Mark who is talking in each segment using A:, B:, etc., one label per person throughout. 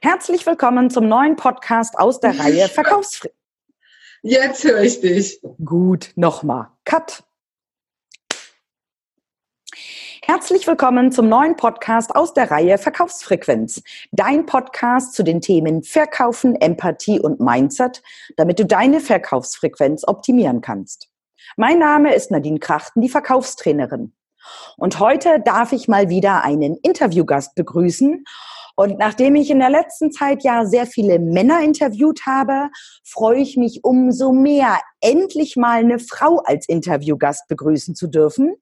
A: Herzlich willkommen zum neuen Podcast aus der Reihe Verkaufsfrieden.
B: Jetzt höre ich dich.
A: Gut, nochmal. Cut. Herzlich willkommen zum neuen Podcast aus der Reihe Verkaufsfrequenz. Dein Podcast zu den Themen Verkaufen, Empathie und Mindset, damit du deine Verkaufsfrequenz optimieren kannst. Mein Name ist Nadine Krachten, die Verkaufstrainerin. Und heute darf ich mal wieder einen Interviewgast begrüßen. Und nachdem ich in der letzten Zeit ja sehr viele Männer interviewt habe, freue ich mich umso mehr, endlich mal eine Frau als Interviewgast begrüßen zu dürfen.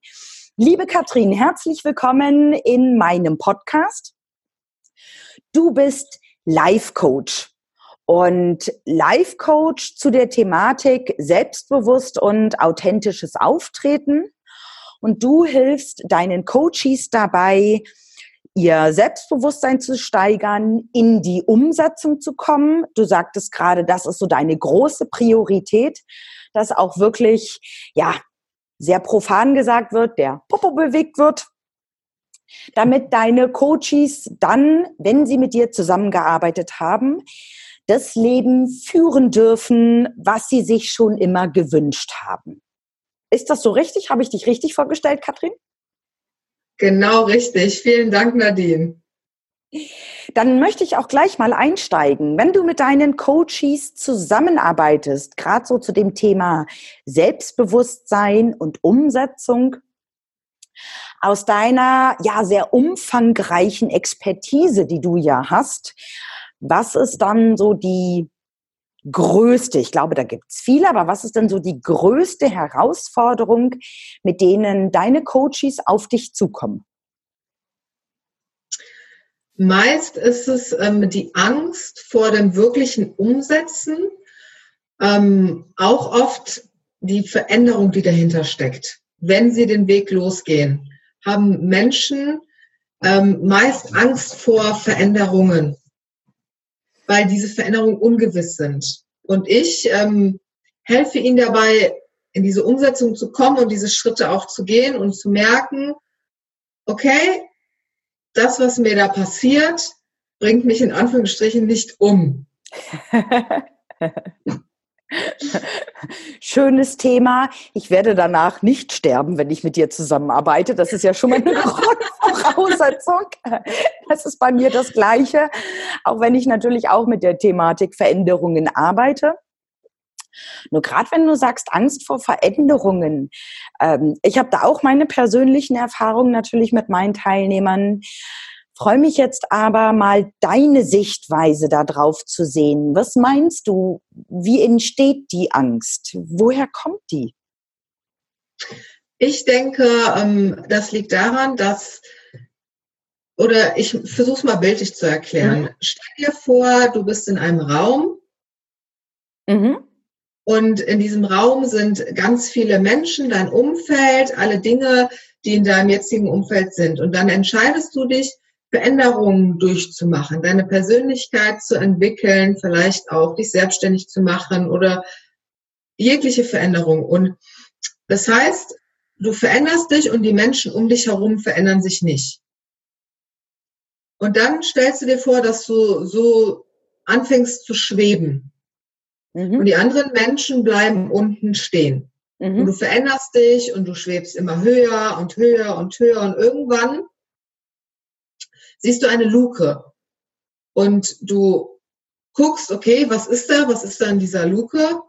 A: Liebe Katrin, herzlich willkommen in meinem Podcast. Du bist Life Coach und Life Coach zu der Thematik selbstbewusst und authentisches Auftreten. Und du hilfst deinen Coaches dabei, ihr Selbstbewusstsein zu steigern, in die Umsetzung zu kommen. Du sagtest gerade, das ist so deine große Priorität, dass auch wirklich, ja, sehr profan gesagt wird, der Popo bewegt wird, damit deine Coaches dann, wenn sie mit dir zusammengearbeitet haben, das Leben führen dürfen, was sie sich schon immer gewünscht haben. Ist das so richtig? Habe ich dich richtig vorgestellt, Katrin?
B: Genau richtig. Vielen Dank, Nadine.
A: Dann möchte ich auch gleich mal einsteigen. Wenn du mit deinen Coaches zusammenarbeitest, gerade so zu dem Thema Selbstbewusstsein und Umsetzung, aus deiner ja sehr umfangreichen Expertise, die du ja hast, was ist dann so die größte, ich glaube, da gibt es viele, aber was ist denn so die größte Herausforderung, mit denen deine Coaches auf dich zukommen?
B: Meist ist es ähm, die Angst vor dem wirklichen Umsetzen, ähm, auch oft die Veränderung, die dahinter steckt. Wenn sie den Weg losgehen, haben Menschen ähm, meist Angst vor Veränderungen weil diese Veränderungen ungewiss sind. Und ich ähm, helfe ihnen dabei, in diese Umsetzung zu kommen und diese Schritte auch zu gehen und zu merken, okay, das, was mir da passiert, bringt mich in Anführungsstrichen nicht um.
A: Schönes Thema. Ich werde danach nicht sterben, wenn ich mit dir zusammenarbeite. Das ist ja schon mal eine Grundvoraussetzung. Das ist bei mir das Gleiche, auch wenn ich natürlich auch mit der Thematik Veränderungen arbeite. Nur gerade wenn du sagst, Angst vor Veränderungen. Ähm, ich habe da auch meine persönlichen Erfahrungen natürlich mit meinen Teilnehmern. Freue mich jetzt aber mal deine Sichtweise darauf zu sehen. Was meinst du? Wie entsteht die Angst? Woher kommt die?
B: Ich denke, ähm, das liegt daran, dass, oder ich versuche es mal bildlich zu erklären. Mhm. Stell dir vor, du bist in einem Raum mhm. und in diesem Raum sind ganz viele Menschen, dein Umfeld, alle Dinge, die in deinem jetzigen Umfeld sind. Und dann entscheidest du dich, Veränderungen durchzumachen, deine Persönlichkeit zu entwickeln, vielleicht auch dich selbstständig zu machen oder jegliche Veränderung. Und das heißt, du veränderst dich und die Menschen um dich herum verändern sich nicht. Und dann stellst du dir vor, dass du so anfängst zu schweben. Mhm. Und die anderen Menschen bleiben unten stehen. Mhm. Und du veränderst dich und du schwebst immer höher und höher und höher und irgendwann siehst du eine Luke und du guckst, okay, was ist da, was ist da in dieser Luke?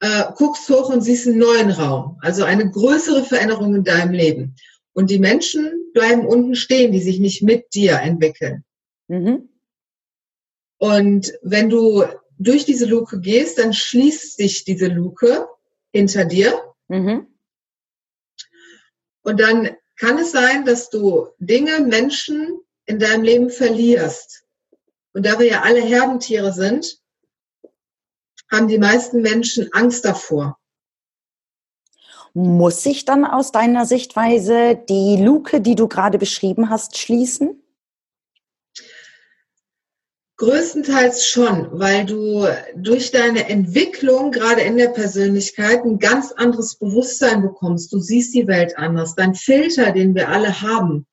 B: Äh, guckst hoch und siehst einen neuen Raum, also eine größere Veränderung in deinem Leben. Und die Menschen bleiben unten stehen, die sich nicht mit dir entwickeln. Mhm. Und wenn du durch diese Luke gehst, dann schließt sich diese Luke hinter dir. Mhm. Und dann kann es sein, dass du Dinge, Menschen in deinem Leben verlierst. Und da wir ja alle Herdentiere sind, haben die meisten Menschen Angst davor.
A: Muss sich dann aus deiner Sichtweise die Luke, die du gerade beschrieben hast, schließen?
B: Größtenteils schon, weil du durch deine Entwicklung, gerade in der Persönlichkeit, ein ganz anderes Bewusstsein bekommst. Du siehst die Welt anders. Dein Filter, den wir alle haben,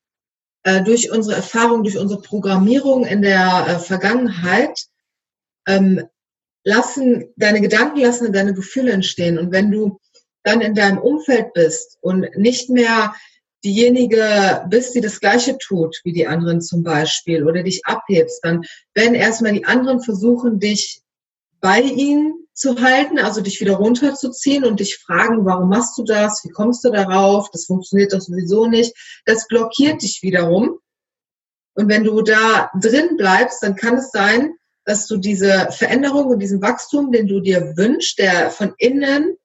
B: durch unsere Erfahrung, durch unsere Programmierung in der äh, Vergangenheit ähm, lassen, deine Gedanken lassen deine Gefühle entstehen. Und wenn du dann in deinem Umfeld bist und nicht mehr diejenige bist, die das Gleiche tut wie die anderen zum Beispiel oder dich abhebst, dann werden erstmal die anderen versuchen, dich bei ihnen zu halten, also dich wieder runterzuziehen und dich fragen, warum machst du das? Wie kommst du darauf? Das funktioniert doch sowieso nicht. Das blockiert dich wiederum. Und wenn du da drin bleibst, dann kann es sein, dass du diese Veränderung und diesen Wachstum, den du dir wünschst, der von innen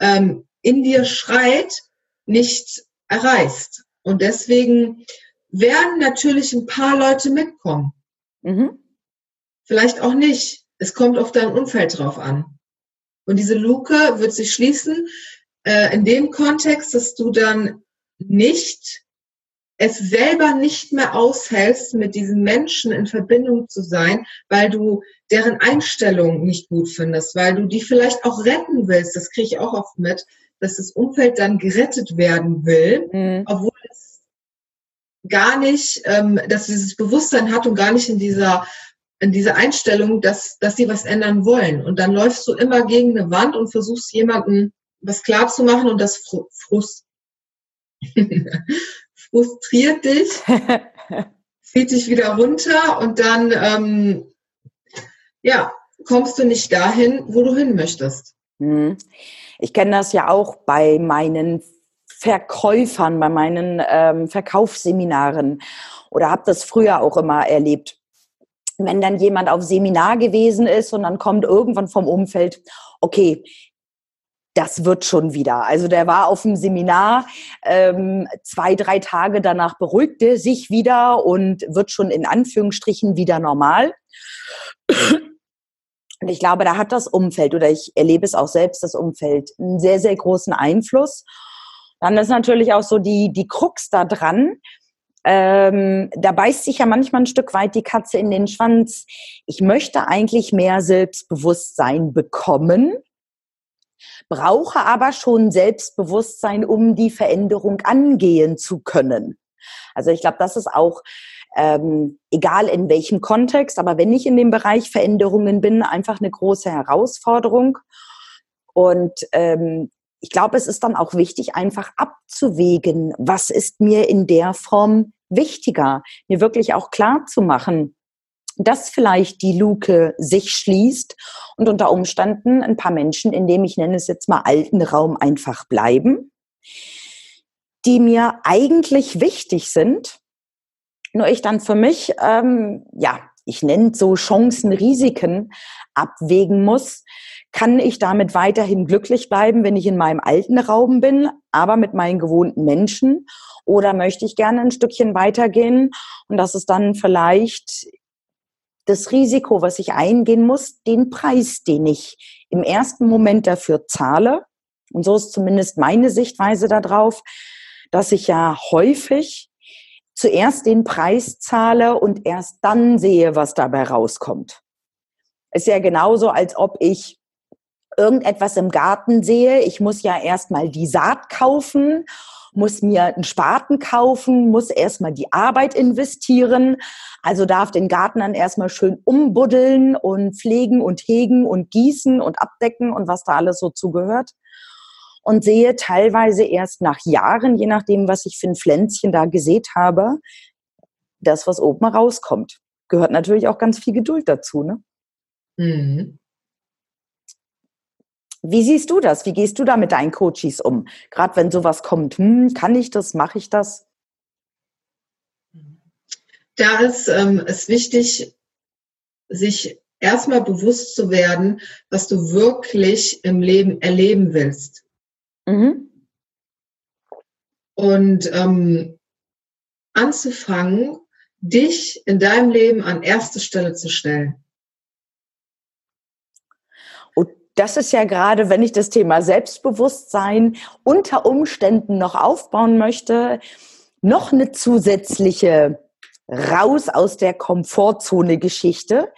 B: ähm, in dir schreit, nicht erreichst. Und deswegen werden natürlich ein paar Leute mitkommen. Mhm. Vielleicht auch nicht. Es kommt auf dein Umfeld drauf an. Und diese Luke wird sich schließen äh, in dem Kontext, dass du dann nicht es selber nicht mehr aushältst, mit diesen Menschen in Verbindung zu sein, weil du deren Einstellung nicht gut findest, weil du die vielleicht auch retten willst. Das kriege ich auch oft mit, dass das Umfeld dann gerettet werden will, mhm. obwohl es gar nicht, ähm, dass dieses Bewusstsein hat und gar nicht in dieser in dieser Einstellung, dass, dass sie was ändern wollen. Und dann läufst du immer gegen eine Wand und versuchst jemandem was klar zu machen und das frust frustriert dich, zieht dich wieder runter und dann ähm, ja, kommst du nicht dahin, wo du hin möchtest. Mhm.
A: Ich kenne das ja auch bei meinen Verkäufern, bei meinen ähm, Verkaufsseminaren oder habe das früher auch immer erlebt. Wenn dann jemand auf Seminar gewesen ist und dann kommt irgendwann vom Umfeld, okay, das wird schon wieder. Also der war auf dem Seminar, ähm, zwei, drei Tage danach beruhigte sich wieder und wird schon in Anführungsstrichen wieder normal. Und ich glaube, da hat das Umfeld oder ich erlebe es auch selbst, das Umfeld, einen sehr, sehr großen Einfluss. Dann ist natürlich auch so die, die Krux da dran. Ähm, da beißt sich ja manchmal ein Stück weit die Katze in den Schwanz. Ich möchte eigentlich mehr Selbstbewusstsein bekommen, brauche aber schon Selbstbewusstsein, um die Veränderung angehen zu können. Also ich glaube, das ist auch ähm, egal in welchem Kontext, aber wenn ich in dem Bereich Veränderungen bin, einfach eine große Herausforderung. Und ähm, ich glaube, es ist dann auch wichtig, einfach abzuwägen, was ist mir in der Form wichtiger, mir wirklich auch klar zu machen, dass vielleicht die Luke sich schließt und unter Umständen ein paar Menschen, in dem ich nenne es jetzt mal alten Raum, einfach bleiben, die mir eigentlich wichtig sind, nur ich dann für mich, ähm, ja, ich nenne so Chancen, Risiken abwägen muss. Kann ich damit weiterhin glücklich bleiben, wenn ich in meinem alten Raum bin, aber mit meinen gewohnten Menschen? Oder möchte ich gerne ein Stückchen weitergehen? Und das ist dann vielleicht das Risiko, was ich eingehen muss, den Preis, den ich im ersten Moment dafür zahle. Und so ist zumindest meine Sichtweise darauf, dass ich ja häufig zuerst den Preis zahle und erst dann sehe, was dabei rauskommt. Ist ja genauso, als ob ich irgendetwas im Garten sehe. Ich muss ja erstmal die Saat kaufen muss mir einen Spaten kaufen, muss erstmal die Arbeit investieren. Also darf den Garten dann erstmal schön umbuddeln und pflegen und hegen und gießen und abdecken und was da alles so zugehört. Und sehe teilweise erst nach Jahren, je nachdem, was ich für ein Pflänzchen da gesät habe, das, was oben rauskommt. Gehört natürlich auch ganz viel Geduld dazu, ne? Mhm. Wie siehst du das? Wie gehst du da mit deinen Coaches um? Gerade wenn sowas kommt, hm, kann ich das, mache ich das?
B: Da ist ähm, es wichtig, sich erstmal bewusst zu werden, was du wirklich im Leben erleben willst. Mhm. Und ähm, anzufangen, dich in deinem Leben an erste Stelle zu stellen
A: das ist ja gerade, wenn ich das Thema Selbstbewusstsein unter Umständen noch aufbauen möchte, noch eine zusätzliche raus aus der Komfortzone Geschichte,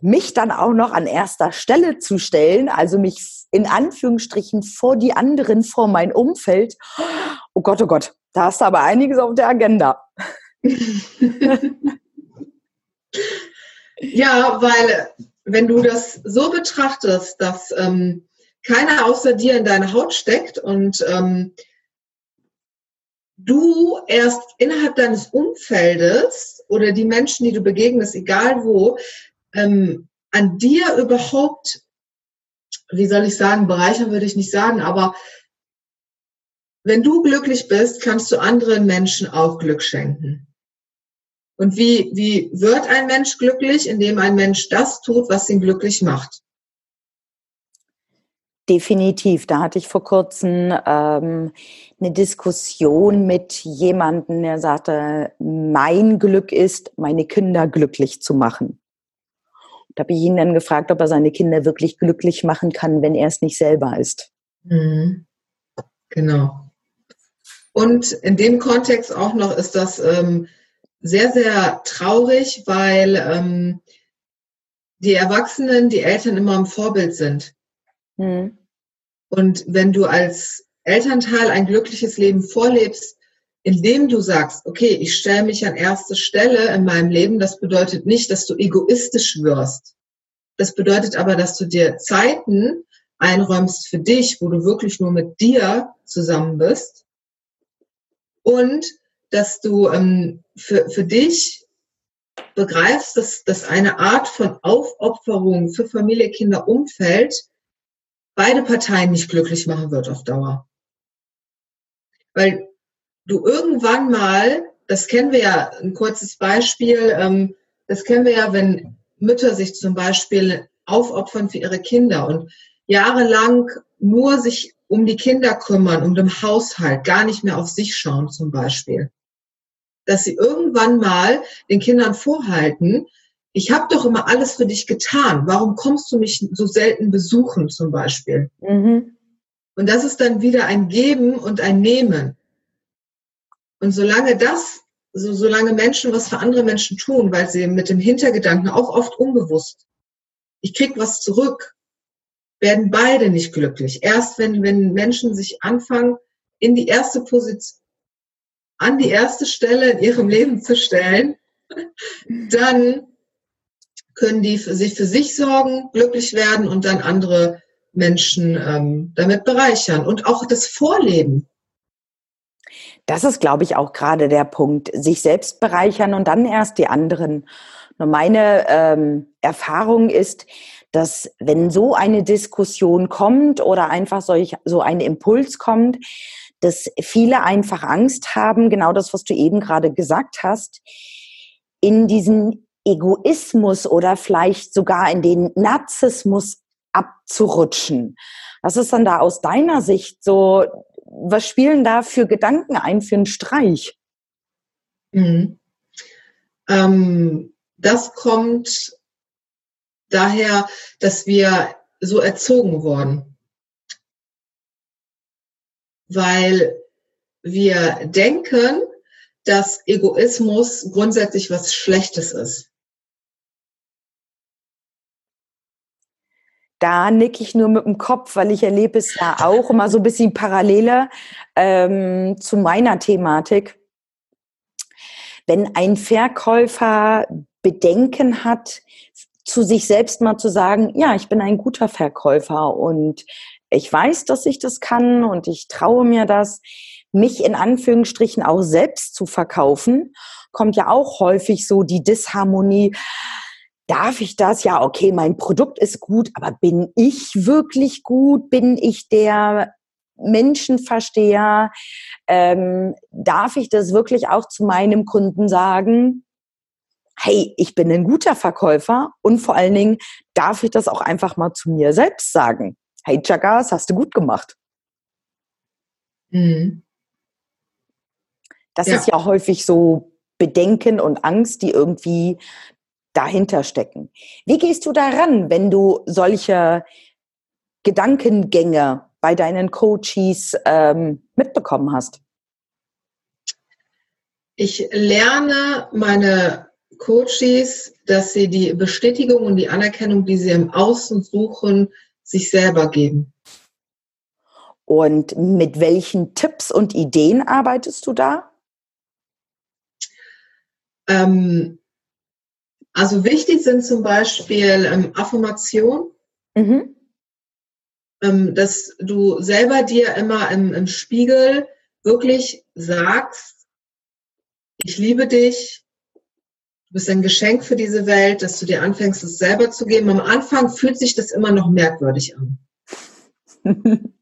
A: mich dann auch noch an erster Stelle zu stellen, also mich in Anführungsstrichen vor die anderen, vor mein Umfeld. Oh Gott, oh Gott, Da hast du aber einiges auf der Agenda.
B: ja, weil wenn du das so betrachtest, dass ähm, keiner außer dir in deine Haut steckt und ähm, du erst innerhalb deines Umfeldes oder die Menschen, die du begegnest, egal wo, ähm, an dir überhaupt, wie soll ich sagen, bereichern würde ich nicht sagen, aber wenn du glücklich bist, kannst du anderen Menschen auch Glück schenken. Und wie, wie wird ein Mensch glücklich? Indem ein Mensch das tut, was ihn glücklich macht.
A: Definitiv. Da hatte ich vor kurzem ähm, eine Diskussion mit jemandem, der sagte, mein Glück ist, meine Kinder glücklich zu machen. Da habe ich ihn dann gefragt, ob er seine Kinder wirklich glücklich machen kann, wenn er es nicht selber ist.
B: Mhm. Genau. Und in dem Kontext auch noch ist das ähm, sehr, sehr traurig, weil ähm, die Erwachsenen, die Eltern immer im Vorbild sind. Mhm. Und wenn du als Elternteil ein glückliches Leben vorlebst, indem du sagst, okay, ich stelle mich an erste Stelle in meinem Leben, das bedeutet nicht, dass du egoistisch wirst. Das bedeutet aber, dass du dir Zeiten einräumst für dich, wo du wirklich nur mit dir zusammen bist und dass du ähm, für, für dich begreifst, dass, dass eine Art von Aufopferung für Familie, Kinder, Umfeld beide Parteien nicht glücklich machen wird auf Dauer. Weil du irgendwann mal, das kennen wir ja, ein kurzes Beispiel, ähm, das kennen wir ja, wenn Mütter sich zum Beispiel aufopfern für ihre Kinder und jahrelang nur sich um die Kinder kümmern, um den Haushalt, gar nicht mehr auf sich schauen zum Beispiel dass sie irgendwann mal den Kindern vorhalten, ich habe doch immer alles für dich getan. Warum kommst du mich so selten besuchen zum Beispiel? Mhm. Und das ist dann wieder ein Geben und ein Nehmen. Und solange das, so, solange Menschen was für andere Menschen tun, weil sie mit dem Hintergedanken auch oft unbewusst, ich krieg was zurück, werden beide nicht glücklich. Erst wenn, wenn Menschen sich anfangen, in die erste Position, an die erste Stelle in ihrem Leben zu stellen, dann können die für sich für sich sorgen, glücklich werden und dann andere Menschen ähm, damit bereichern und auch das Vorleben.
A: Das ist, glaube ich, auch gerade der Punkt, sich selbst bereichern und dann erst die anderen. Nur meine ähm, Erfahrung ist, dass wenn so eine Diskussion kommt oder einfach solch, so ein Impuls kommt, dass viele einfach Angst haben, genau das, was du eben gerade gesagt hast, in diesen Egoismus oder vielleicht sogar in den Narzissmus abzurutschen. Was ist dann da aus deiner Sicht so, was spielen da für Gedanken ein für einen Streich?
B: Mhm. Ähm, das kommt daher, dass wir so erzogen wurden weil wir denken, dass Egoismus grundsätzlich was Schlechtes ist.
A: Da nicke ich nur mit dem Kopf, weil ich erlebe es ja auch immer so ein bisschen parallele ähm, zu meiner Thematik. Wenn ein Verkäufer Bedenken hat, zu sich selbst mal zu sagen, ja, ich bin ein guter Verkäufer und ich weiß, dass ich das kann und ich traue mir das, mich in Anführungsstrichen auch selbst zu verkaufen, kommt ja auch häufig so die Disharmonie. Darf ich das? Ja, okay, mein Produkt ist gut, aber bin ich wirklich gut? Bin ich der Menschenversteher? Ähm, darf ich das wirklich auch zu meinem Kunden sagen? Hey, ich bin ein guter Verkäufer und vor allen Dingen darf ich das auch einfach mal zu mir selbst sagen hey Chagas, hast du gut gemacht. Mhm. Das ja. ist ja häufig so Bedenken und Angst, die irgendwie dahinter stecken. Wie gehst du daran, wenn du solche Gedankengänge bei deinen Coaches ähm, mitbekommen hast?
B: Ich lerne meine Coaches, dass sie die Bestätigung und die Anerkennung, die sie im Außen suchen, sich selber geben.
A: Und mit welchen Tipps und Ideen arbeitest du da?
B: Ähm, also wichtig sind zum Beispiel ähm, Affirmationen. Mhm. Ähm, dass du selber dir immer im, im Spiegel wirklich sagst, ich liebe dich, du bist ein Geschenk für diese Welt, dass du dir anfängst, es selber zu geben. Am Anfang fühlt sich das immer noch merkwürdig an.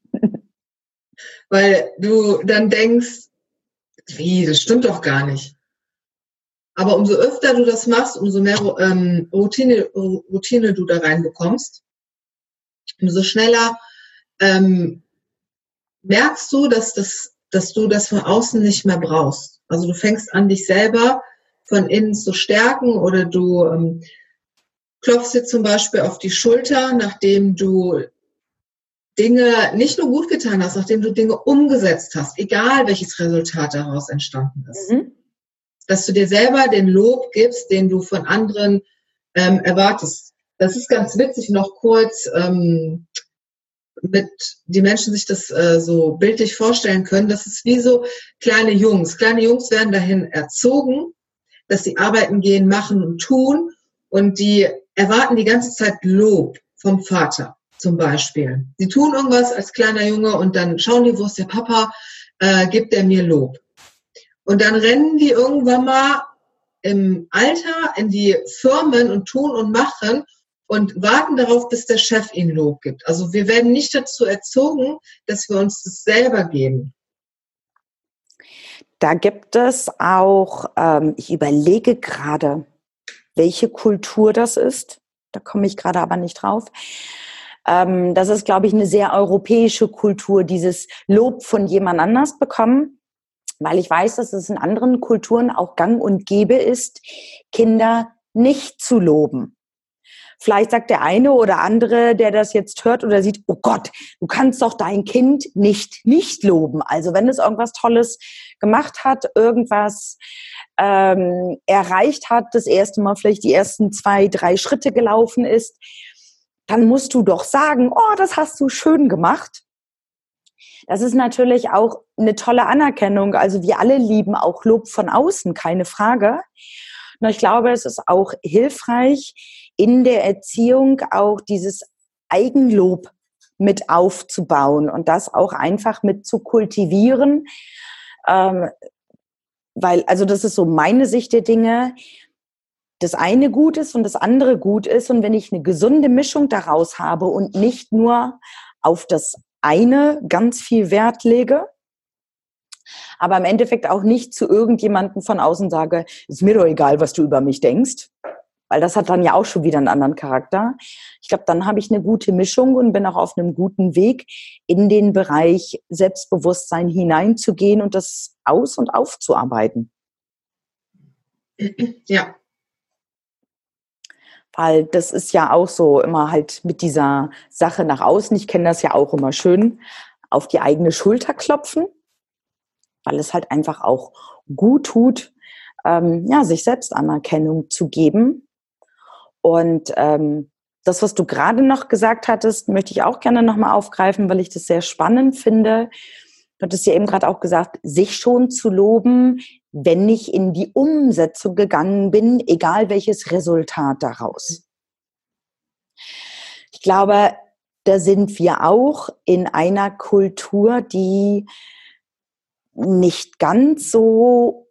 B: Weil du dann denkst, wie, das stimmt doch gar nicht. Aber umso öfter du das machst, umso mehr ähm, Routine, Routine du da reinbekommst, umso schneller ähm, merkst du, dass, das, dass du das von außen nicht mehr brauchst. Also du fängst an, dich selber von innen zu stärken oder du ähm, klopfst dir zum Beispiel auf die Schulter, nachdem du Dinge nicht nur gut getan hast, nachdem du Dinge umgesetzt hast, egal welches Resultat daraus entstanden ist. Mhm. Dass du dir selber den Lob gibst, den du von anderen ähm, erwartest. Das ist ganz witzig, noch kurz ähm, mit die Menschen sich das äh, so bildlich vorstellen können, das ist wie so kleine Jungs. Kleine Jungs werden dahin erzogen, dass sie arbeiten gehen, machen und tun und die erwarten die ganze Zeit Lob vom Vater zum Beispiel. Sie tun irgendwas als kleiner Junge und dann schauen die, wo ist der Papa, äh, gibt er mir Lob. Und dann rennen die irgendwann mal im Alter in die Firmen und tun und machen und warten darauf, bis der Chef ihnen Lob gibt. Also wir werden nicht dazu erzogen, dass wir uns das selber geben.
A: Da gibt es auch, ähm, ich überlege gerade, welche Kultur das ist. Da komme ich gerade aber nicht drauf. Ähm, das ist, glaube ich, eine sehr europäische Kultur, dieses Lob von jemand anders bekommen, weil ich weiß, dass es in anderen Kulturen auch gang und gäbe ist, Kinder nicht zu loben. Vielleicht sagt der eine oder andere, der das jetzt hört oder sieht, oh Gott, du kannst doch dein Kind nicht nicht loben. Also wenn es irgendwas Tolles gemacht hat, irgendwas ähm, erreicht hat, das erste Mal vielleicht die ersten zwei, drei Schritte gelaufen ist, dann musst du doch sagen, oh, das hast du schön gemacht. Das ist natürlich auch eine tolle Anerkennung. Also wir alle lieben auch Lob von außen, keine Frage. Nur ich glaube, es ist auch hilfreich, in der Erziehung auch dieses Eigenlob mit aufzubauen und das auch einfach mit zu kultivieren. Ähm, weil, also das ist so meine Sicht der Dinge. Das eine gut ist und das andere gut ist. Und wenn ich eine gesunde Mischung daraus habe und nicht nur auf das eine ganz viel Wert lege, aber im Endeffekt auch nicht zu irgendjemandem von außen sage, ist mir doch egal, was du über mich denkst, weil das hat dann ja auch schon wieder einen anderen Charakter. Ich glaube, dann habe ich eine gute Mischung und bin auch auf einem guten Weg, in den Bereich Selbstbewusstsein hineinzugehen und das aus- und aufzuarbeiten.
B: Ja.
A: Weil das ist ja auch so immer halt mit dieser Sache nach außen. Ich kenne das ja auch immer schön, auf die eigene Schulter klopfen, weil es halt einfach auch gut tut, ähm, ja, sich selbst Anerkennung zu geben und ähm, das, was du gerade noch gesagt hattest, möchte ich auch gerne nochmal aufgreifen, weil ich das sehr spannend finde. Du hattest ja eben gerade auch gesagt, sich schon zu loben, wenn ich in die Umsetzung gegangen bin, egal welches Resultat daraus. Ich glaube, da sind wir auch in einer Kultur, die nicht ganz so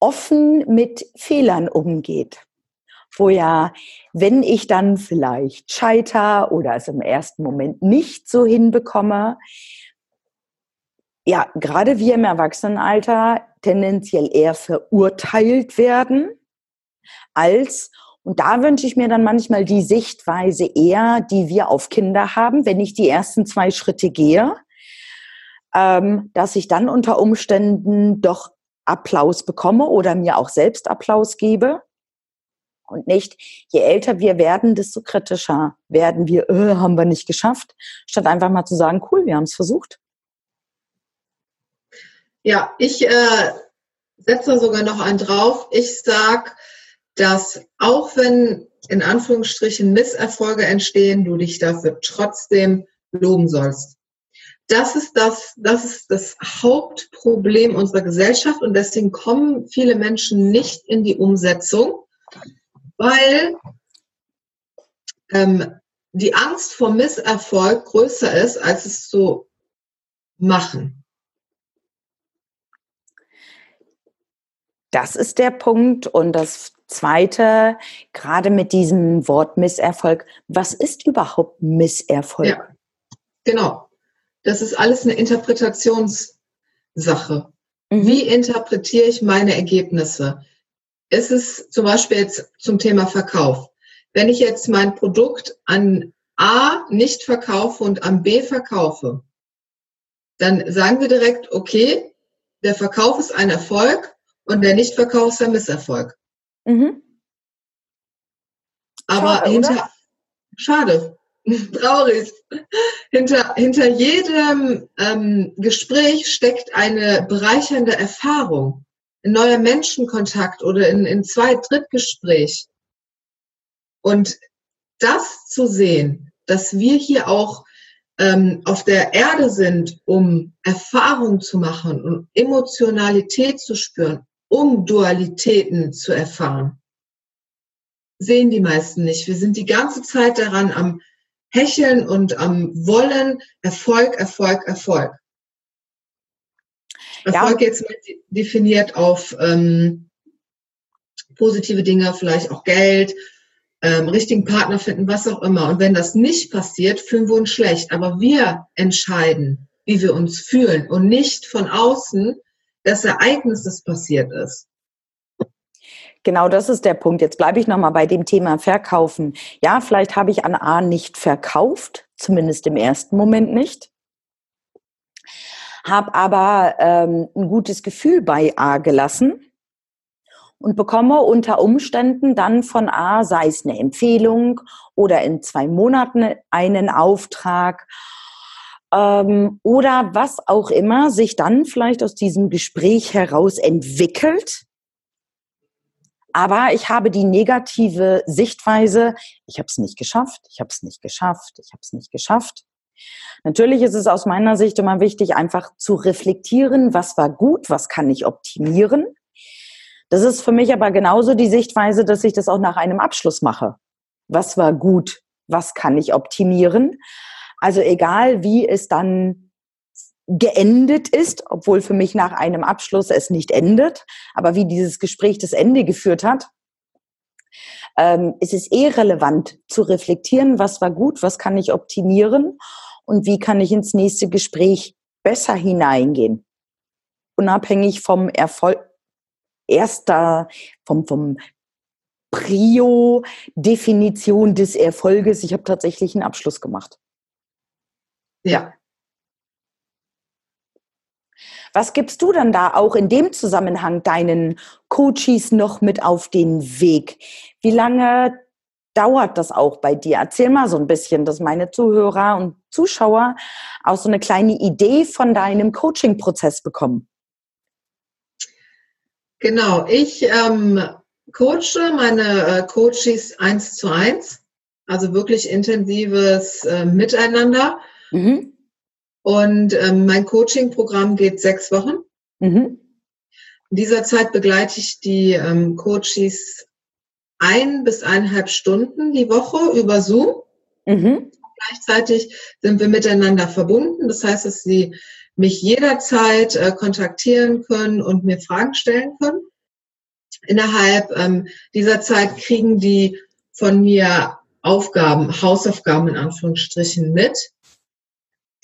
A: offen mit Fehlern umgeht. Wo ja, wenn ich dann vielleicht scheiter oder es im ersten Moment nicht so hinbekomme, ja, gerade wir im Erwachsenenalter tendenziell eher verurteilt werden als, und da wünsche ich mir dann manchmal die Sichtweise eher, die wir auf Kinder haben, wenn ich die ersten zwei Schritte gehe, ähm, dass ich dann unter Umständen doch Applaus bekomme oder mir auch selbst Applaus gebe und nicht, je älter wir werden, desto kritischer werden wir, äh, haben wir nicht geschafft, statt einfach mal zu sagen, cool, wir haben es versucht.
B: Ja, ich äh, setze sogar noch einen drauf. Ich sage, dass auch wenn in Anführungsstrichen Misserfolge entstehen, du dich dafür trotzdem loben sollst. Das ist das, das ist das Hauptproblem unserer Gesellschaft und deswegen kommen viele Menschen nicht in die Umsetzung, weil ähm, die Angst vor Misserfolg größer ist, als es zu machen.
A: Das ist der Punkt. Und das Zweite, gerade mit diesem Wort Misserfolg, was ist überhaupt Misserfolg? Ja,
B: genau. Das ist alles eine Interpretationssache. Mhm. Wie interpretiere ich meine Ergebnisse? Ist es zum Beispiel jetzt zum Thema Verkauf? Wenn ich jetzt mein Produkt an A nicht verkaufe und an B verkaufe, dann sagen wir direkt, okay, der Verkauf ist ein Erfolg und der Nichtverkauf ist ein Misserfolg. Mhm. Aber schade, hinter, schade, traurig. Hinter, hinter jedem ähm, Gespräch steckt eine bereichernde Erfahrung, ein neuer Menschenkontakt oder in, in Zwei-, Drittgespräch. Und das zu sehen, dass wir hier auch ähm, auf der Erde sind, um Erfahrung zu machen und Emotionalität zu spüren, um Dualitäten zu erfahren, sehen die meisten nicht. Wir sind die ganze Zeit daran am Hecheln und am Wollen, Erfolg, Erfolg, Erfolg. Erfolg ja. jetzt definiert auf ähm, positive Dinge, vielleicht auch Geld, ähm, richtigen Partner finden, was auch immer. Und wenn das nicht passiert, fühlen wir uns schlecht. Aber wir entscheiden, wie wir uns fühlen und nicht von außen das Ereignis, das passiert ist.
A: Genau, das ist der Punkt. Jetzt bleibe ich nochmal bei dem Thema Verkaufen. Ja, vielleicht habe ich an A nicht verkauft, zumindest im ersten Moment nicht. Habe aber ähm, ein gutes Gefühl bei A gelassen und bekomme unter Umständen dann von A, sei es eine Empfehlung oder in zwei Monaten einen Auftrag ähm, oder was auch immer sich dann vielleicht aus diesem Gespräch heraus entwickelt. Aber ich habe die negative Sichtweise, ich habe es nicht geschafft, ich habe es nicht geschafft, ich habe es nicht geschafft. Natürlich ist es aus meiner Sicht immer wichtig, einfach zu reflektieren, was war gut, was kann ich optimieren das ist für mich aber genauso die Sichtweise, dass ich das auch nach einem Abschluss mache. Was war gut? Was kann ich optimieren? Also egal, wie es dann geendet ist, obwohl für mich nach einem Abschluss es nicht endet, aber wie dieses Gespräch das Ende geführt hat, ähm, ist es eh relevant zu reflektieren, was war gut, was kann ich optimieren und wie kann ich ins nächste Gespräch besser hineingehen. Unabhängig vom Erfolg, erster, vom, vom Prio-Definition des Erfolges. Ich habe tatsächlich einen Abschluss gemacht.
B: Ja.
A: Was gibst du dann da auch in dem Zusammenhang deinen Coaches noch mit auf den Weg? Wie lange dauert das auch bei dir? Erzähl mal so ein bisschen, dass meine Zuhörer und Zuschauer auch so eine kleine Idee von deinem Coaching-Prozess bekommen.
B: Genau, ich ähm, coache meine äh, Coaches eins zu eins, also wirklich intensives äh, Miteinander. Mhm. Und ähm, mein Coaching-Programm geht sechs Wochen. Mhm. In dieser Zeit begleite ich die ähm, Coaches ein bis eineinhalb Stunden die Woche über Zoom. Mhm. Gleichzeitig sind wir miteinander verbunden. Das heißt, dass sie mich jederzeit äh, kontaktieren können und mir Fragen stellen können. Innerhalb ähm, dieser Zeit kriegen die von mir Aufgaben, Hausaufgaben in Anführungsstrichen mit,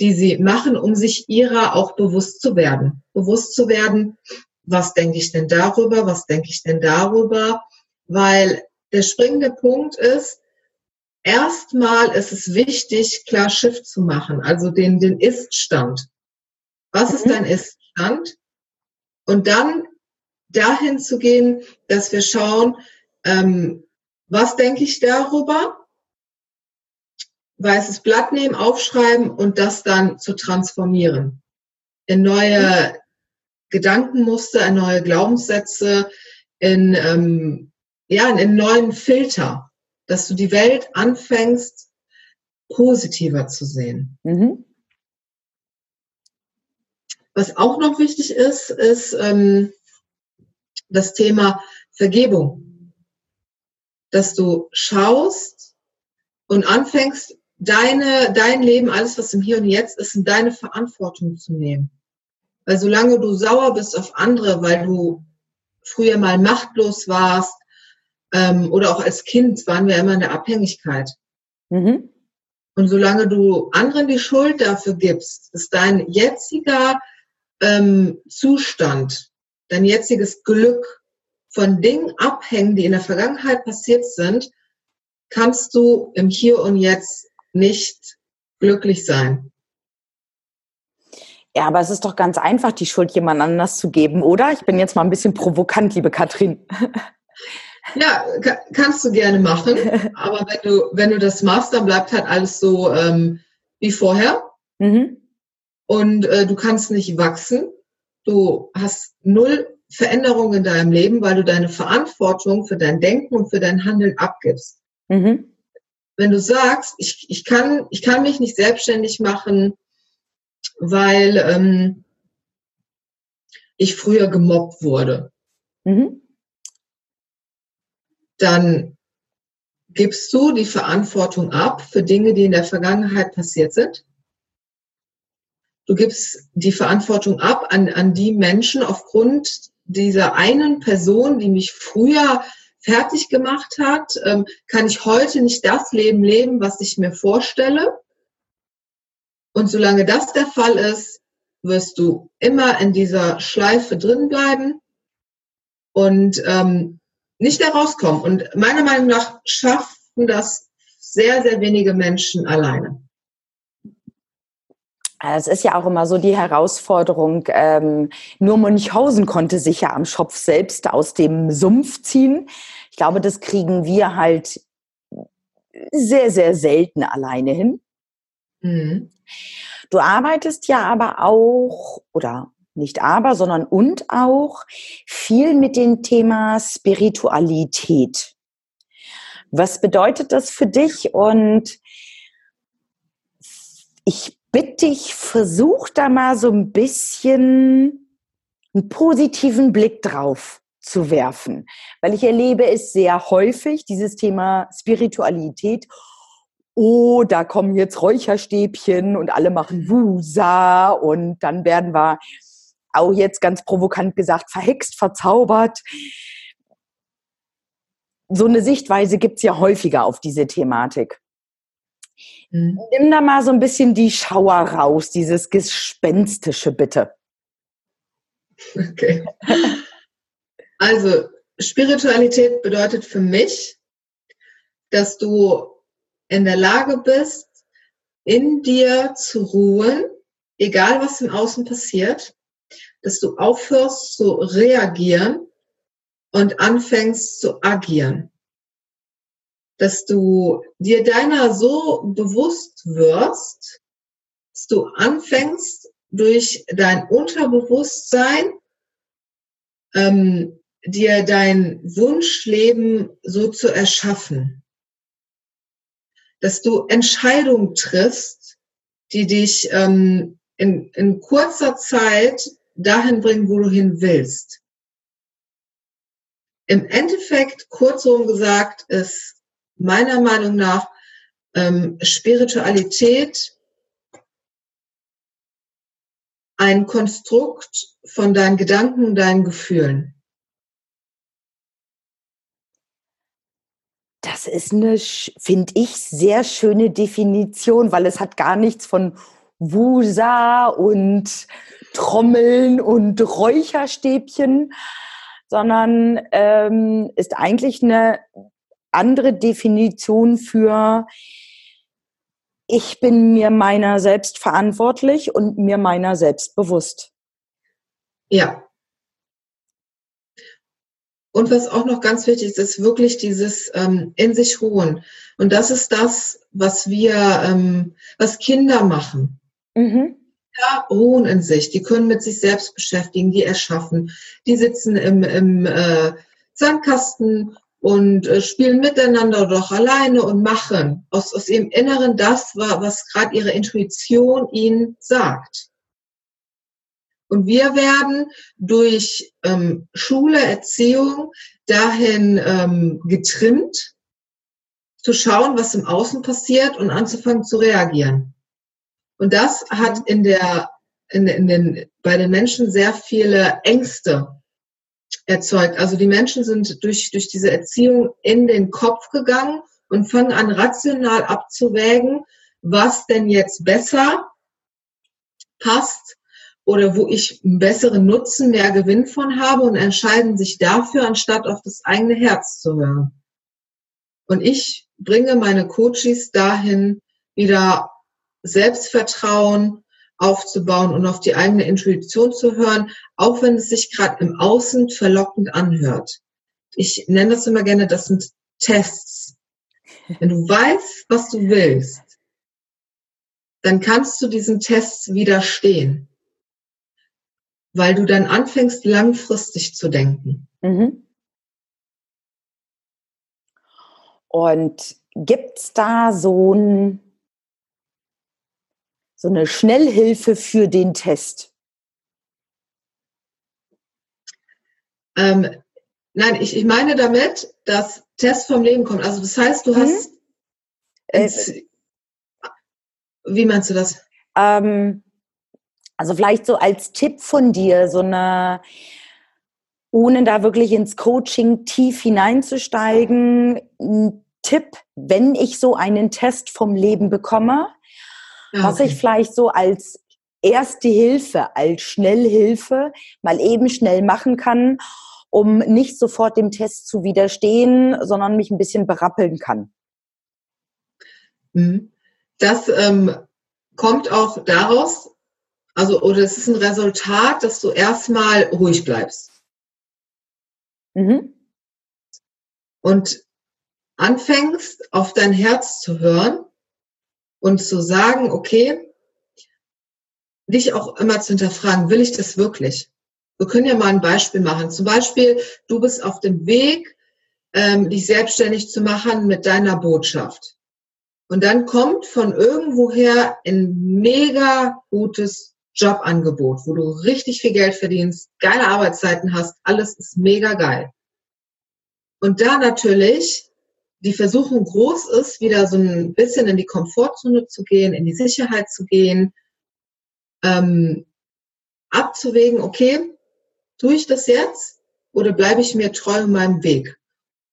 B: die sie machen, um sich ihrer auch bewusst zu werden. Bewusst zu werden, was denke ich denn darüber, was denke ich denn darüber, weil der springende Punkt ist, erstmal ist es wichtig, klar Schiff zu machen, also den, den Ist-Stand. Was ist mhm. dein Ist-Stand? Und dann dahin zu gehen, dass wir schauen, ähm, was denke ich darüber? Weißes Blatt nehmen, aufschreiben und das dann zu transformieren in neue. Gedankenmuster, in neue Glaubenssätze, in, ähm, ja, in einen neuen Filter, dass du die Welt anfängst, positiver zu sehen. Mhm. Was auch noch wichtig ist, ist ähm, das Thema Vergebung. Dass du schaust und anfängst, deine, dein Leben, alles, was im Hier und Jetzt ist, in deine Verantwortung zu nehmen. Weil solange du sauer bist auf andere, weil du früher mal machtlos warst ähm, oder auch als Kind waren wir immer in der Abhängigkeit. Mhm. Und solange du anderen die Schuld dafür gibst, ist dein jetziger ähm, Zustand, dein jetziges Glück von Dingen abhängen, die in der Vergangenheit passiert sind, kannst du im Hier und Jetzt nicht glücklich sein.
A: Ja, aber es ist doch ganz einfach, die Schuld jemand anders zu geben, oder? Ich bin jetzt mal ein bisschen provokant, liebe Katrin.
B: Ja, kannst du gerne machen. Aber wenn du, wenn du das machst, dann bleibt halt alles so ähm, wie vorher. Mhm. Und äh, du kannst nicht wachsen. Du hast null Veränderung in deinem Leben, weil du deine Verantwortung für dein Denken und für dein Handeln abgibst. Mhm. Wenn du sagst, ich, ich, kann, ich kann mich nicht selbstständig machen, weil ähm, ich früher gemobbt wurde. Mhm dann gibst du die Verantwortung ab für Dinge, die in der Vergangenheit passiert sind. Du gibst die Verantwortung ab an, an die Menschen aufgrund dieser einen Person, die mich früher fertig gemacht hat, ähm, kann ich heute nicht das Leben leben, was ich mir vorstelle. Und solange das der Fall ist, wirst du immer in dieser Schleife drin bleiben und ähm, nicht da rauskommen. Und meiner Meinung nach schaffen das sehr, sehr wenige Menschen alleine.
A: Es ist ja auch immer so die Herausforderung, ähm, nur Münchhausen konnte sich ja am Schopf selbst aus dem Sumpf ziehen. Ich glaube, das kriegen wir halt sehr, sehr selten alleine hin. Mhm. Du arbeitest ja aber auch, oder nicht aber, sondern und auch viel mit dem Thema Spiritualität. Was bedeutet das für dich? Und ich bitte dich, versuch da mal so ein bisschen einen positiven Blick drauf zu werfen, weil ich erlebe es sehr häufig, dieses Thema Spiritualität. Oh, da kommen jetzt Räucherstäbchen und alle machen Wusa und dann werden wir auch jetzt ganz provokant gesagt, verhext, verzaubert. So eine Sichtweise gibt es ja häufiger auf diese Thematik. Mhm. Nimm da mal so ein bisschen die Schauer raus, dieses Gespenstische bitte.
B: Okay. Also Spiritualität bedeutet für mich, dass du in der Lage bist, in dir zu ruhen, egal was im Außen passiert, dass du aufhörst zu reagieren und anfängst zu agieren. Dass du dir deiner so bewusst wirst, dass du anfängst durch dein Unterbewusstsein ähm, dir dein Wunschleben so zu erschaffen. Dass du Entscheidungen triffst, die dich ähm, in, in kurzer Zeit dahin bringen, wo du hin willst. Im Endeffekt, kurzum gesagt, ist meiner Meinung nach ähm, Spiritualität ein Konstrukt von deinen Gedanken, deinen Gefühlen.
A: Das ist eine, finde ich, sehr schöne Definition, weil es hat gar nichts von Wusa und Trommeln und Räucherstäbchen, sondern ähm, ist eigentlich eine andere Definition für ich bin mir meiner selbst verantwortlich und mir meiner selbst bewusst.
B: Ja. Und was auch noch ganz wichtig ist, ist wirklich dieses ähm, in sich ruhen. Und das ist das, was wir, ähm, was Kinder machen. Mhm ja, ruhen in sich, die können mit sich selbst beschäftigen, die erschaffen, die sitzen im, im äh, Sandkasten und äh, spielen miteinander oder auch alleine und machen aus, aus ihrem Inneren das, was gerade ihre Intuition ihnen sagt. Und wir werden durch ähm, Schule, Erziehung dahin ähm, getrimmt, zu schauen, was im Außen passiert und anzufangen zu reagieren. Und das hat mhm. in der, in, in den, bei den Menschen sehr viele Ängste erzeugt. Also die Menschen sind durch, durch diese Erziehung in den Kopf gegangen und fangen an, rational abzuwägen, was denn jetzt besser passt oder wo ich einen besseren Nutzen, mehr Gewinn von habe und entscheiden sich dafür, anstatt auf das eigene Herz zu hören. Und ich bringe meine Coaches dahin, wieder Selbstvertrauen aufzubauen und auf die eigene Intuition zu hören, auch wenn es sich gerade im Außen verlockend anhört. Ich nenne das immer gerne, das sind Tests. Wenn du weißt, was du willst, dann kannst du diesen Tests widerstehen, weil du dann anfängst, langfristig zu denken. Mhm.
A: Und gibt es da so, ein, so eine Schnellhilfe für den Test?
B: Ähm, nein, ich, ich meine damit, dass Test vom Leben kommt. Also das heißt, du mhm. hast. Äh, wie meinst du das?
A: Ähm, also vielleicht so als Tipp von dir, so eine, ohne da wirklich ins Coaching tief hineinzusteigen, ein Tipp, wenn ich so einen Test vom Leben bekomme, okay. was ich vielleicht so als erste Hilfe, als Schnellhilfe mal eben schnell machen kann, um nicht sofort dem Test zu widerstehen, sondern mich ein bisschen berappeln kann.
B: Mhm. Das ähm, kommt auch daraus, also oder es ist ein Resultat, dass du erstmal ruhig bleibst. Mhm. Und anfängst, auf dein Herz zu hören und zu sagen, okay, dich auch immer zu hinterfragen, will ich das wirklich? Wir können ja mal ein Beispiel machen. Zum Beispiel, du bist auf dem Weg, ähm, dich selbstständig zu machen mit deiner Botschaft. Und dann kommt von irgendwoher ein mega gutes Jobangebot, wo du richtig viel Geld verdienst, geile Arbeitszeiten hast, alles ist mega geil. Und da natürlich die Versuchung groß ist, wieder so ein bisschen in die Komfortzone zu gehen, in die Sicherheit zu gehen, ähm, abzuwägen, okay, tue ich das jetzt oder bleibe ich mir treu in meinem Weg?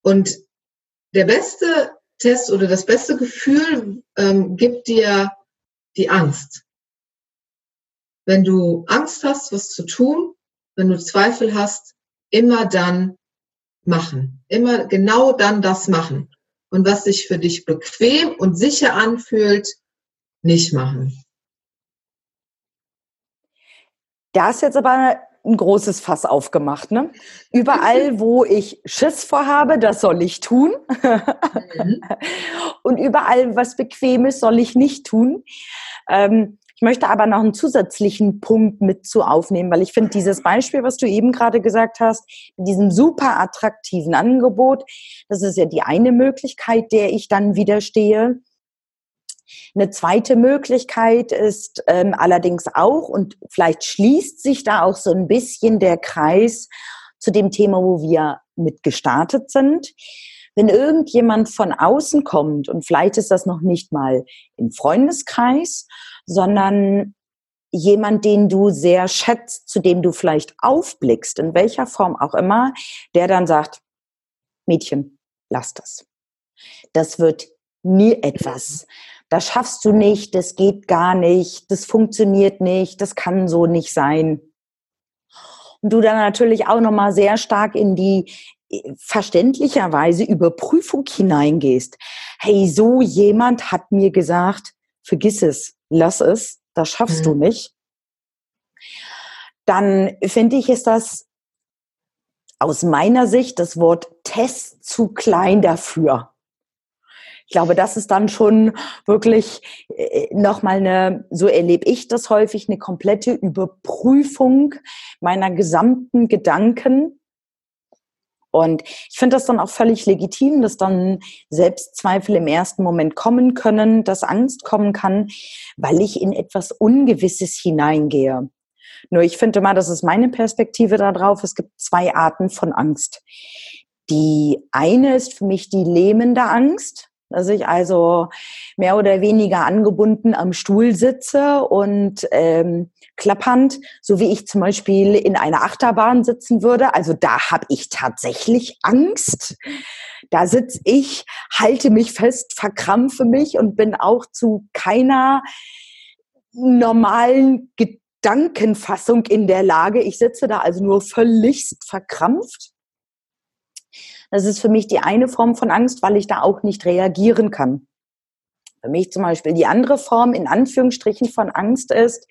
B: Und der beste Test oder das beste Gefühl ähm, gibt dir die Angst. Wenn du Angst hast, was zu tun, wenn du Zweifel hast, immer dann machen. Immer genau dann das machen und was sich für dich bequem und sicher anfühlt, nicht machen.
A: Da ist jetzt aber ein großes Fass aufgemacht. Ne? Überall, wo ich Schiss vorhabe, das soll ich tun. Mhm. Und überall, was bequem ist, soll ich nicht tun. Ähm, ich möchte aber noch einen zusätzlichen Punkt mit zu aufnehmen, weil ich finde, dieses Beispiel, was du eben gerade gesagt hast, mit diesem super attraktiven Angebot, das ist ja die eine Möglichkeit, der ich dann widerstehe. Eine zweite Möglichkeit ist ähm, allerdings auch, und vielleicht schließt sich da auch so ein bisschen der Kreis zu dem Thema, wo wir mit gestartet sind. Wenn irgendjemand von außen kommt, und vielleicht ist das noch nicht mal im Freundeskreis, sondern jemand, den du sehr schätzt, zu dem du vielleicht aufblickst, in welcher Form auch immer, der dann sagt, Mädchen, lass das. Das wird nie etwas. Das schaffst du nicht, das geht gar nicht, das funktioniert nicht, das kann so nicht sein. Und du dann natürlich auch nochmal sehr stark in die äh, verständlicherweise Überprüfung hineingehst. Hey, so jemand hat mir gesagt, vergiss es lass es, das schaffst mhm. du nicht, dann finde ich, ist das aus meiner Sicht das Wort Test zu klein dafür. Ich glaube, das ist dann schon wirklich äh, nochmal eine, so erlebe ich das häufig, eine komplette Überprüfung meiner gesamten Gedanken und ich finde das dann auch völlig legitim, dass dann Selbstzweifel im ersten Moment kommen können, dass Angst kommen kann, weil ich in etwas Ungewisses hineingehe. Nur ich finde mal, das ist meine Perspektive darauf. Es gibt zwei Arten von Angst. Die eine ist für mich die lähmende Angst dass ich also mehr oder weniger angebunden am Stuhl sitze und ähm, klappernd, so wie ich zum Beispiel in einer Achterbahn sitzen würde. Also da habe ich tatsächlich Angst. Da sitze ich, halte mich fest, verkrampfe mich und bin auch zu keiner normalen Gedankenfassung in der Lage. Ich sitze da also nur völligst verkrampft das ist für mich die eine Form von Angst, weil ich da auch nicht reagieren kann. Für mich zum Beispiel die andere Form in Anführungsstrichen von Angst ist,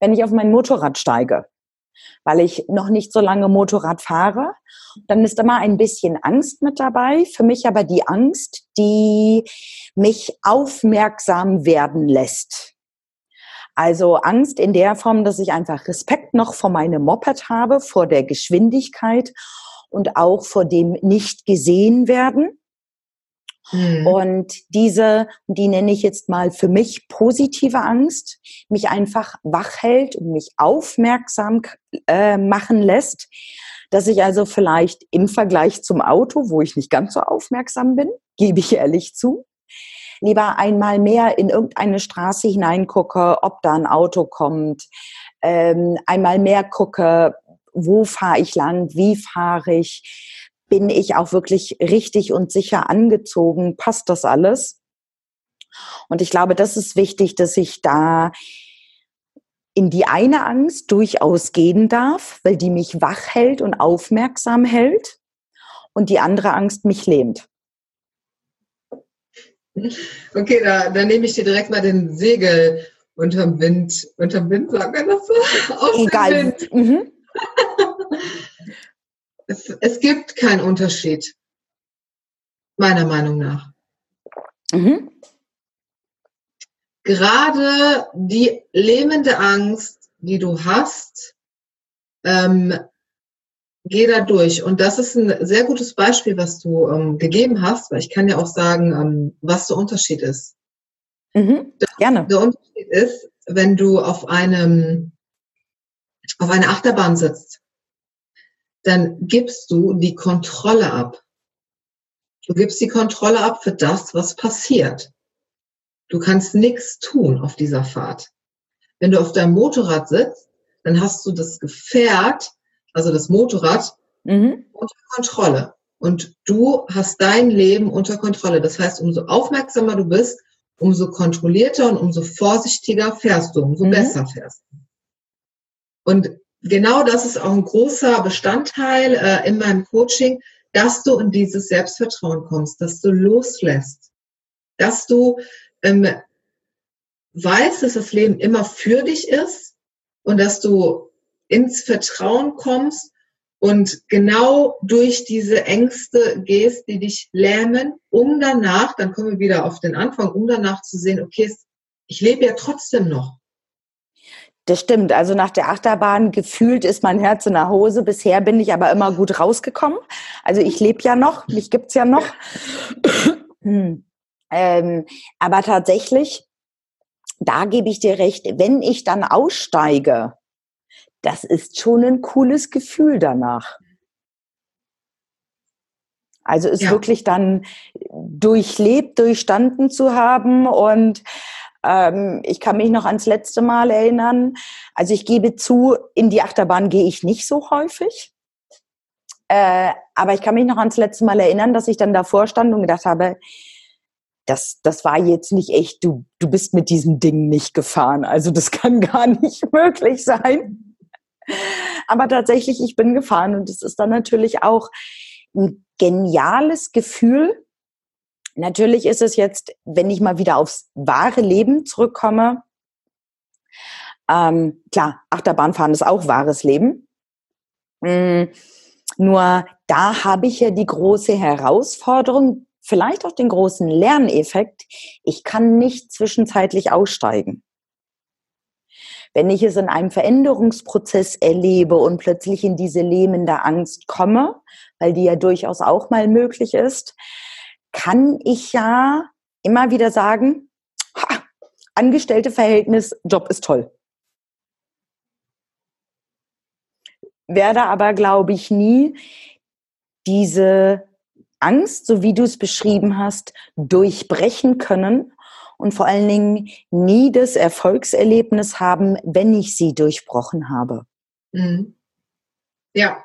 A: wenn ich auf mein Motorrad steige, weil ich noch nicht so lange Motorrad fahre. Dann ist immer ein bisschen Angst mit dabei. Für mich aber die Angst, die mich aufmerksam werden lässt. Also Angst in der Form, dass ich einfach Respekt noch vor meinem Moped habe, vor der Geschwindigkeit und auch vor dem nicht gesehen werden. Mhm. Und diese, die nenne ich jetzt mal für mich positive Angst, mich einfach wach hält und mich aufmerksam äh, machen lässt, dass ich also vielleicht im Vergleich zum Auto, wo ich nicht ganz so aufmerksam bin, gebe ich ehrlich zu, lieber einmal mehr in irgendeine Straße hineingucke, ob da ein Auto kommt, ähm, einmal mehr gucke, wo fahre ich lang, wie fahre ich, bin ich auch wirklich richtig und sicher angezogen, passt das alles? Und ich glaube, das ist wichtig, dass ich da in die eine Angst durchaus gehen darf, weil die mich wach hält und aufmerksam hält und die andere Angst mich lähmt.
B: Okay, da, da nehme ich dir direkt mal den Segel unterm Wind, unterm Wind, sagt man das so? Aus Egal. Mhm es, es, gibt keinen Unterschied, meiner Meinung nach. Mhm. Gerade die lähmende Angst, die du hast, ähm, geh da durch. Und das ist ein sehr gutes Beispiel, was du ähm, gegeben hast, weil ich kann ja auch sagen, ähm, was der Unterschied ist. Mhm, gerne. Der Unterschied ist, wenn du auf einem auf einer Achterbahn sitzt dann gibst du die Kontrolle ab. Du gibst die Kontrolle ab für das, was passiert. Du kannst nichts tun auf dieser Fahrt. Wenn du auf deinem Motorrad sitzt, dann hast du das Gefährt, also das Motorrad, mhm. unter Kontrolle. Und du hast dein Leben unter Kontrolle. Das heißt, umso aufmerksamer du bist, umso kontrollierter und umso vorsichtiger fährst du, umso mhm. besser fährst du. Und genau das ist auch ein großer Bestandteil äh, in meinem Coaching, dass du in dieses Selbstvertrauen kommst, dass du loslässt, dass du ähm, weißt, dass das Leben immer für dich ist und dass du ins Vertrauen kommst und genau durch diese Ängste gehst, die dich lähmen, um danach, dann kommen wir wieder auf den Anfang, um danach zu sehen, okay, ich lebe ja trotzdem noch.
A: Das stimmt. Also nach der Achterbahn gefühlt ist mein Herz in der Hose. Bisher bin ich aber immer gut rausgekommen. Also ich lebe ja noch, mich gibt's ja noch. hm. ähm, aber tatsächlich, da gebe ich dir recht, wenn ich dann aussteige, das ist schon ein cooles Gefühl danach. Also ist ja. wirklich dann durchlebt, durchstanden zu haben und ähm, ich kann mich noch ans letzte Mal erinnern. Also ich gebe zu, in die Achterbahn gehe ich nicht so häufig. Äh, aber ich kann mich noch ans letzte Mal erinnern, dass ich dann davor stand und gedacht habe, das, das war jetzt nicht echt, du, du bist mit diesem Ding nicht gefahren. Also das kann gar nicht möglich sein. Aber tatsächlich, ich bin gefahren und es ist dann natürlich auch ein geniales Gefühl, Natürlich ist es jetzt, wenn ich mal wieder aufs wahre Leben zurückkomme, ähm, klar, Achterbahnfahren ist auch wahres Leben. Mhm. Nur da habe ich ja die große Herausforderung, vielleicht auch den großen Lerneffekt, ich kann nicht zwischenzeitlich aussteigen. Wenn ich es in einem Veränderungsprozess erlebe und plötzlich in diese lähmende Angst komme, weil die ja durchaus auch mal möglich ist, kann ich ja immer wieder sagen, ha, Angestellte Verhältnis, Job ist toll. werde aber, glaube ich, nie diese Angst, so wie du es beschrieben hast, durchbrechen können und vor allen Dingen nie das Erfolgserlebnis haben, wenn ich sie durchbrochen habe. Mhm.
B: Ja,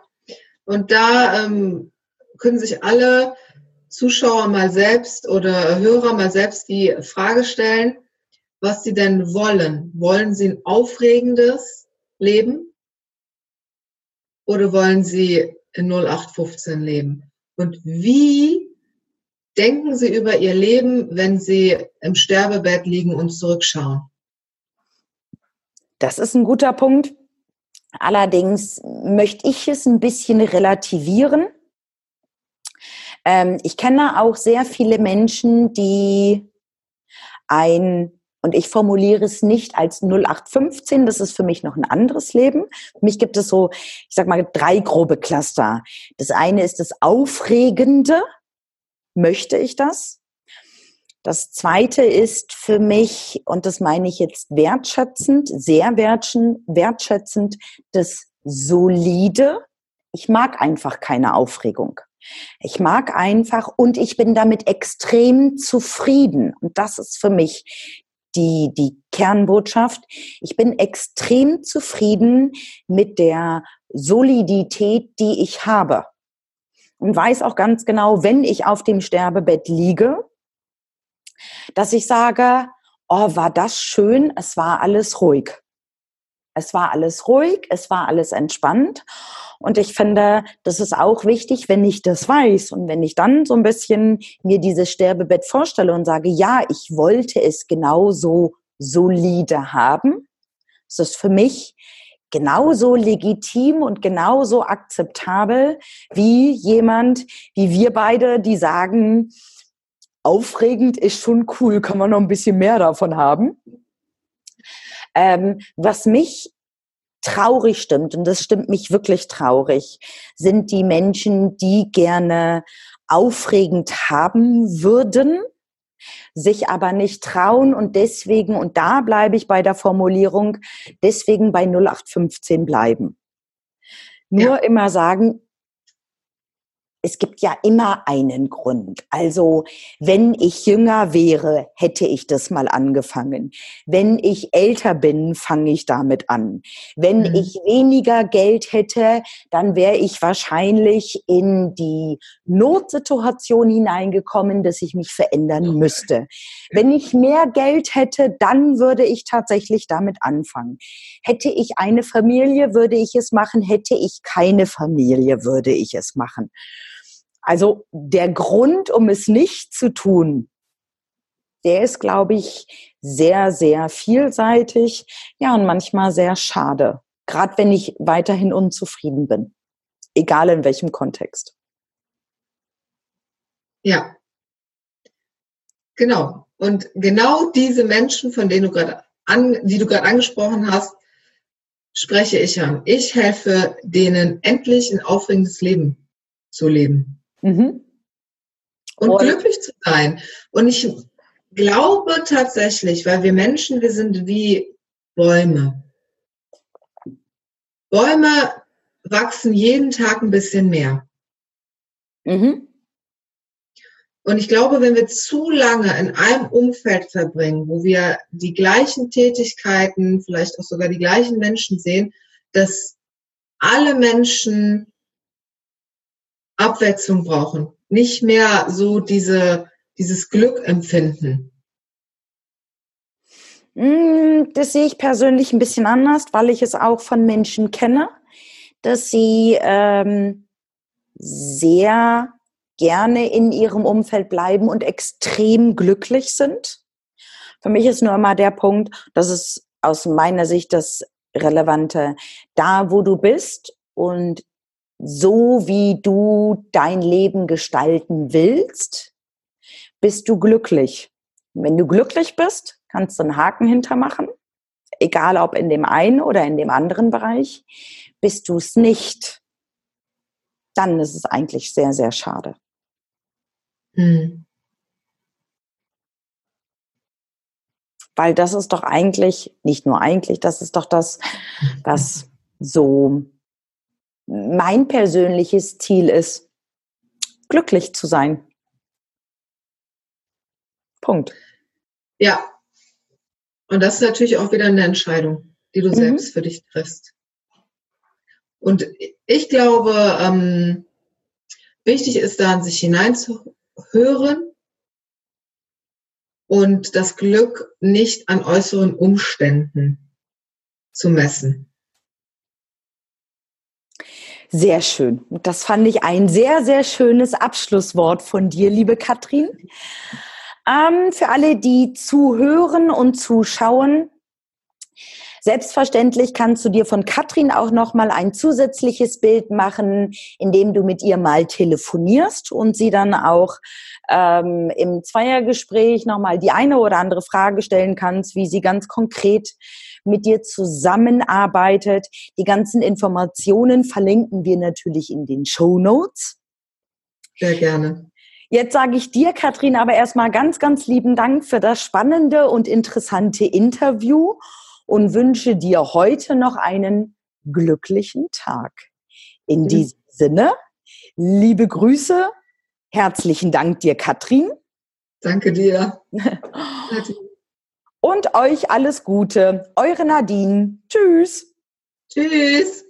B: und da ähm, können sich alle Zuschauer mal selbst oder Hörer mal selbst die Frage stellen, was sie denn wollen. Wollen sie ein aufregendes Leben oder wollen sie in 0815 leben? Und wie denken Sie über Ihr Leben, wenn Sie im Sterbebett liegen und zurückschauen?
A: Das ist ein guter Punkt. Allerdings möchte ich es ein bisschen relativieren. Ähm, ich kenne auch sehr viele Menschen, die ein, und ich formuliere es nicht als 0815, das ist für mich noch ein anderes Leben. Für mich gibt es so, ich sag mal, drei grobe Cluster. Das eine ist das Aufregende. Möchte ich das? Das zweite ist für mich, und das meine ich jetzt wertschätzend, sehr wertschätzend, das Solide. Ich mag einfach keine Aufregung. Ich mag einfach und ich bin damit extrem zufrieden. Und das ist für mich die, die Kernbotschaft. Ich bin extrem zufrieden mit der Solidität, die ich habe. Und weiß auch ganz genau, wenn ich auf dem Sterbebett liege, dass ich sage, oh, war das schön, es war alles ruhig. Es war alles ruhig, es war alles entspannt. Und ich finde, das ist auch wichtig, wenn ich das weiß und wenn ich dann so ein bisschen mir dieses Sterbebett vorstelle und sage, ja, ich wollte es genauso solide haben. Es ist für mich genauso legitim und genauso akzeptabel wie jemand, wie wir beide, die sagen, aufregend ist schon cool, kann man noch ein bisschen mehr davon haben. Ähm, was mich traurig stimmt, und das stimmt mich wirklich traurig, sind die Menschen, die gerne aufregend haben würden, sich aber nicht trauen und deswegen, und da bleibe ich bei der Formulierung, deswegen bei 0815 bleiben. Nur ja. immer sagen, es gibt ja immer einen Grund. Also wenn ich jünger wäre, hätte ich das mal angefangen. Wenn ich älter bin, fange ich damit an. Wenn mhm. ich weniger Geld hätte, dann wäre ich wahrscheinlich in die Notsituation hineingekommen, dass ich mich verändern müsste. Wenn ich mehr Geld hätte, dann würde ich tatsächlich damit anfangen. Hätte ich eine Familie, würde ich es machen. Hätte ich keine Familie, würde ich es machen. Also der Grund, um es nicht zu tun, der ist, glaube ich, sehr, sehr vielseitig. Ja, und manchmal sehr schade. Gerade wenn ich weiterhin unzufrieden bin. Egal in welchem Kontext.
B: Ja. Genau. Und genau diese Menschen, von denen du gerade an, die du gerade angesprochen hast, spreche ich an. Ich helfe denen endlich ein aufregendes Leben zu leben. Mhm. Und, und glücklich zu sein. Und ich glaube tatsächlich, weil wir Menschen, wir sind wie Bäume. Bäume wachsen jeden Tag ein bisschen mehr. Mhm. Und ich glaube, wenn wir zu lange in einem Umfeld verbringen, wo wir die gleichen Tätigkeiten, vielleicht auch sogar die gleichen Menschen sehen, dass alle Menschen Abwechslung brauchen, nicht mehr so diese, dieses Glück empfinden.
A: Mm, das sehe ich persönlich ein bisschen anders, weil ich es auch von Menschen kenne, dass sie ähm, sehr gerne in ihrem Umfeld bleiben und extrem glücklich sind. Für mich ist nur immer der Punkt, das ist aus meiner Sicht das Relevante, da wo du bist und so wie du dein Leben gestalten willst, bist du glücklich. wenn du glücklich bist, kannst du einen Haken hintermachen, egal ob in dem einen oder in dem anderen Bereich. Bist du es nicht, dann ist es eigentlich sehr, sehr schade. Hm. Weil das ist doch eigentlich, nicht nur eigentlich, das ist doch das, was so mein persönliches Ziel ist, glücklich zu sein. Punkt.
B: Ja. Und das ist natürlich auch wieder eine Entscheidung, die du mhm. selbst für dich triffst. Und ich glaube, ähm, wichtig ist da, sich hineinzuhören und das Glück nicht an äußeren Umständen zu messen.
A: Sehr schön. Das fand ich ein sehr, sehr schönes Abschlusswort von dir, liebe Katrin. Ähm, für alle, die zuhören und zuschauen, Selbstverständlich kannst du dir von Katrin auch noch mal ein zusätzliches Bild machen, indem du mit ihr mal telefonierst und sie dann auch ähm, im Zweiergespräch noch mal die eine oder andere Frage stellen kannst, wie sie ganz konkret mit dir zusammenarbeitet. Die ganzen Informationen verlinken wir natürlich in den Show Notes.
B: Sehr gerne.
A: Jetzt sage ich dir, Katrin, aber erstmal ganz, ganz lieben Dank für das spannende und interessante Interview und wünsche dir heute noch einen glücklichen Tag. In diesem Sinne, liebe Grüße, herzlichen Dank dir, Katrin.
B: Danke dir.
A: und euch alles Gute. Eure Nadine. Tschüss.
B: Tschüss.